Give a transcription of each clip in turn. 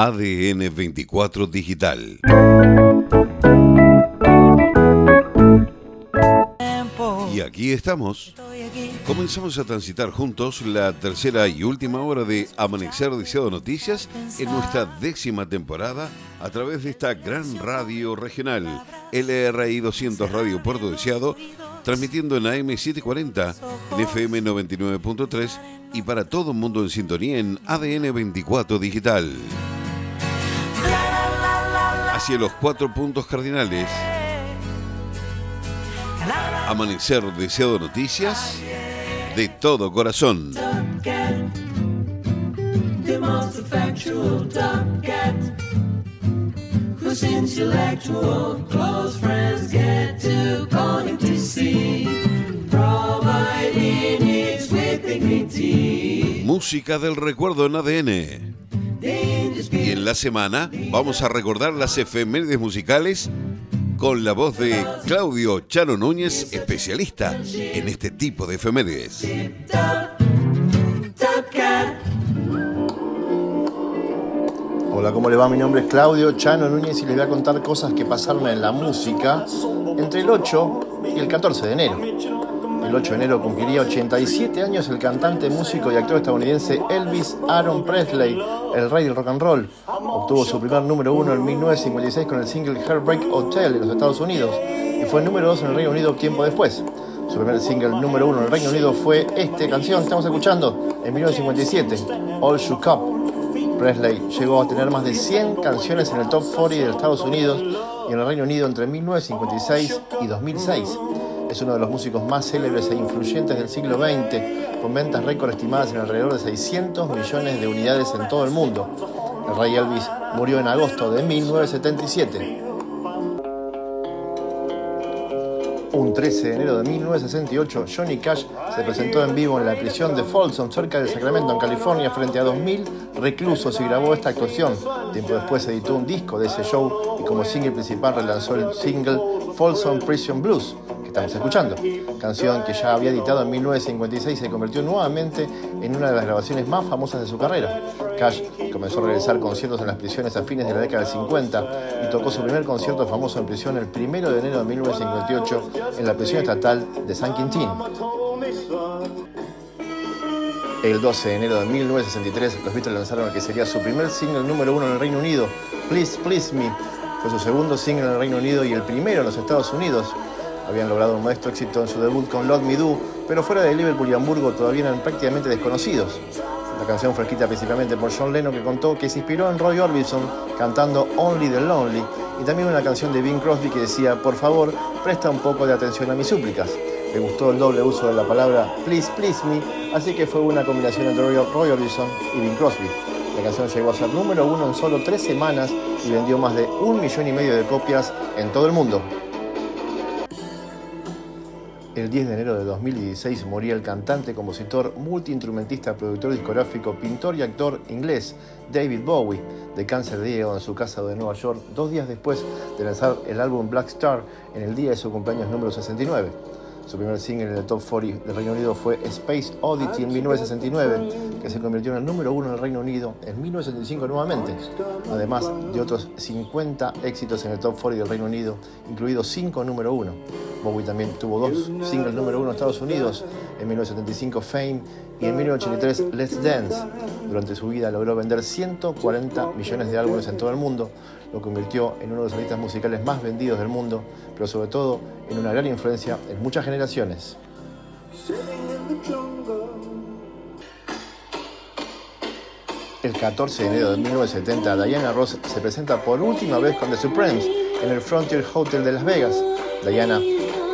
ADN 24 Digital. Y aquí estamos. Comenzamos a transitar juntos la tercera y última hora de Amanecer Deseado Noticias en nuestra décima temporada a través de esta gran radio regional, LRI 200 Radio Puerto Deseado, transmitiendo en AM 740, en FM 99.3 y para todo el mundo en sintonía en ADN 24 Digital. Hacia los cuatro puntos cardinales. Amanecer Deseado Noticias de todo corazón. Música del recuerdo en ADN. Y en la semana vamos a recordar las efemérides musicales con la voz de Claudio Chano Núñez, especialista en este tipo de efemérides. Hola, ¿cómo le va? Mi nombre es Claudio Chano Núñez y les voy a contar cosas que pasaron en la música entre el 8 y el 14 de enero. El 8 de enero cumpliría 87 años el cantante, músico y actor estadounidense Elvis Aaron Presley, el rey del rock and roll. Obtuvo su primer número uno en 1956 con el single Heartbreak Hotel en los Estados Unidos y fue número dos en el Reino Unido tiempo después. Su primer single número uno en el Reino Unido fue esta canción que estamos escuchando en 1957, All Shook Up. Presley llegó a tener más de 100 canciones en el top 40 de Estados Unidos y en el Reino Unido entre 1956 y 2006. Es uno de los músicos más célebres e influyentes del siglo XX, con ventas récord estimadas en alrededor de 600 millones de unidades en todo el mundo. El rey Elvis murió en agosto de 1977. Un 13 de enero de 1968, Johnny Cash se presentó en vivo en la prisión de Folsom, cerca de Sacramento, en California, frente a 2.000 reclusos y grabó esta actuación. Tiempo después editó un disco de ese show y como single principal relanzó el single Folsom Prison Blues, estamos escuchando. Canción que ya había editado en 1956 se convirtió nuevamente en una de las grabaciones más famosas de su carrera. Cash comenzó a realizar conciertos en las prisiones a fines de la década del 50 y tocó su primer concierto famoso en prisión el 1 de enero de 1958 en la prisión estatal de San Quintín. El 12 de enero de 1963, los Beatles lanzaron el que sería su primer single número uno en el Reino Unido, Please Please Me. Fue su segundo single en el Reino Unido y el primero en los Estados Unidos. Habían logrado un modesto éxito en su debut con Love Me Do, pero fuera de Liverpool y Hamburgo todavía eran prácticamente desconocidos. La canción fue escrita principalmente por John Lennon que contó que se inspiró en Roy Orbison cantando Only the Lonely y también una canción de Bing Crosby que decía, por favor, presta un poco de atención a mis súplicas. Le gustó el doble uso de la palabra Please Please Me, así que fue una combinación entre Roy Orbison y Bing Crosby. La canción llegó a ser número uno en solo tres semanas y vendió más de un millón y medio de copias en todo el mundo. El 10 de enero de 2016 moría el cantante, compositor, multiinstrumentista, productor discográfico, pintor y actor inglés David Bowie, de cáncer de hígado en su casa de Nueva York, dos días después de lanzar el álbum Black Star en el día de su cumpleaños número 69. Su primer single en el top 40 del Reino Unido fue Space Oddity en 1969, que se convirtió en el número uno en el Reino Unido en 1975 nuevamente, además de otros 50 éxitos en el top 40 del Reino Unido, incluidos 5 número uno. Bowie también tuvo dos singles número uno en Estados Unidos, en 1975 Fame y en 1983 Let's Dance. Durante su vida logró vender 140 millones de álbumes en todo el mundo, lo convirtió en uno de los artistas musicales más vendidos del mundo, pero sobre todo en una gran influencia en muchas generaciones. El 14 de enero de 1970, Diana Ross se presenta por última vez con The Supremes en el Frontier Hotel de Las Vegas. Diana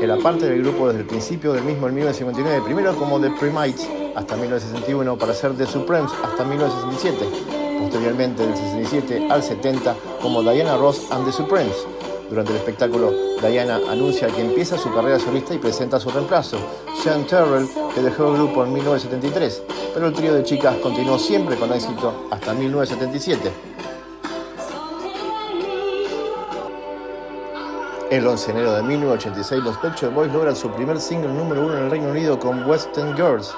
era parte del grupo desde el principio del mismo en 1959, primero como The Primates hasta 1961 para ser The Supremes hasta 1967, posteriormente del 67 al 70 como Diana Ross and The Supremes. Durante el espectáculo, Diana anuncia que empieza su carrera solista y presenta a su reemplazo, Sean Terrell, que dejó el grupo en 1973, pero el trío de chicas continuó siempre con éxito hasta 1977. El 11 de enero de 1986, los Pet Boys logran su primer single número uno en el Reino Unido con Western Girls.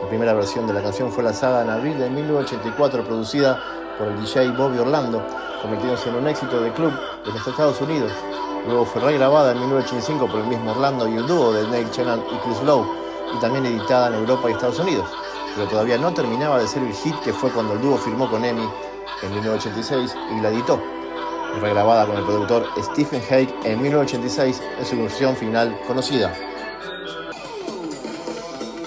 La primera versión de la canción fue lanzada en abril de 1984, producida por el DJ Bobby Orlando, convirtiéndose en un éxito de club de los Estados Unidos. Luego fue regrabada en 1985 por el mismo Orlando y el dúo de Neil Tennant y Chris Lowe, y también editada en Europa y Estados Unidos. Pero todavía no terminaba de ser el hit que fue cuando el dúo firmó con EMI en 1986 y la editó. Regrabada con el productor Stephen Hague en 1986 en su versión final conocida.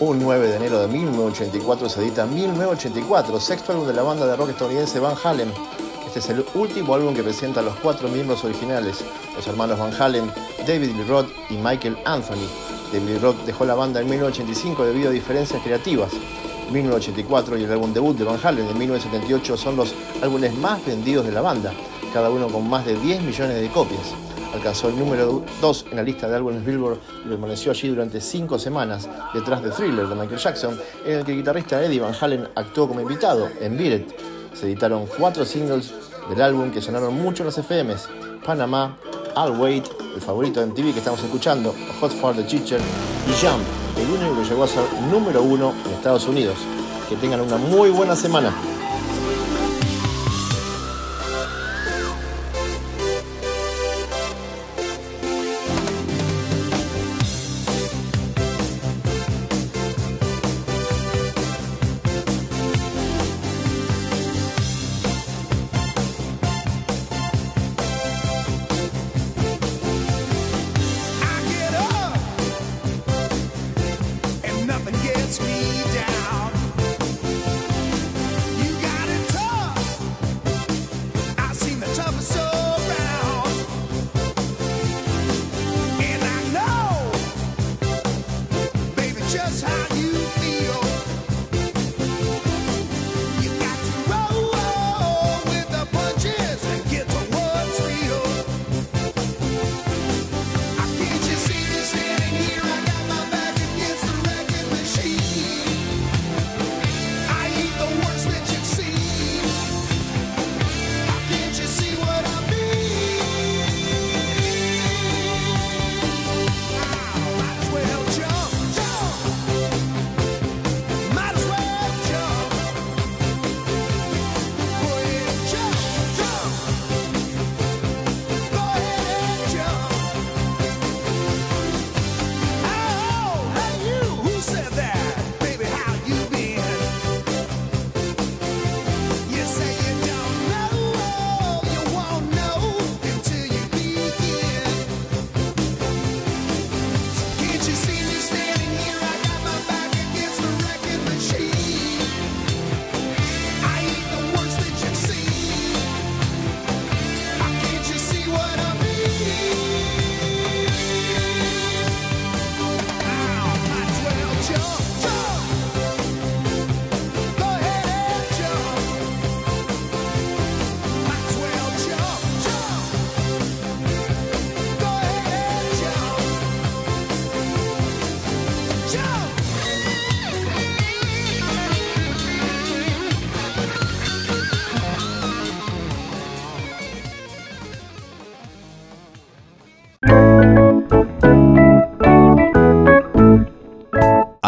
Un 9 de enero de 1984 se edita 1984, sexto álbum de la banda de rock estadounidense Van Halen. Este es el último álbum que presenta a los cuatro miembros originales, los hermanos Van Halen, David Lee Roth y Michael Anthony. David Lee Roth dejó la banda en 1985 debido a diferencias creativas. 1984 y el álbum debut de Van Halen en 1978 son los álbumes más vendidos de la banda, cada uno con más de 10 millones de copias alcanzó el número 2 en la lista de álbumes Billboard y permaneció allí durante 5 semanas, detrás de Thriller de Michael Jackson, en el que el guitarrista Eddie Van Halen actuó como invitado en Beat. Se editaron cuatro singles del álbum que sonaron mucho en los FMs: Panama, I'll Wait, el favorito de MTV que estamos escuchando, Hot for the Teacher y Jump, el único que llegó a ser número 1 en Estados Unidos. Que tengan una muy buena semana.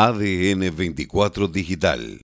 ADN 24 Digital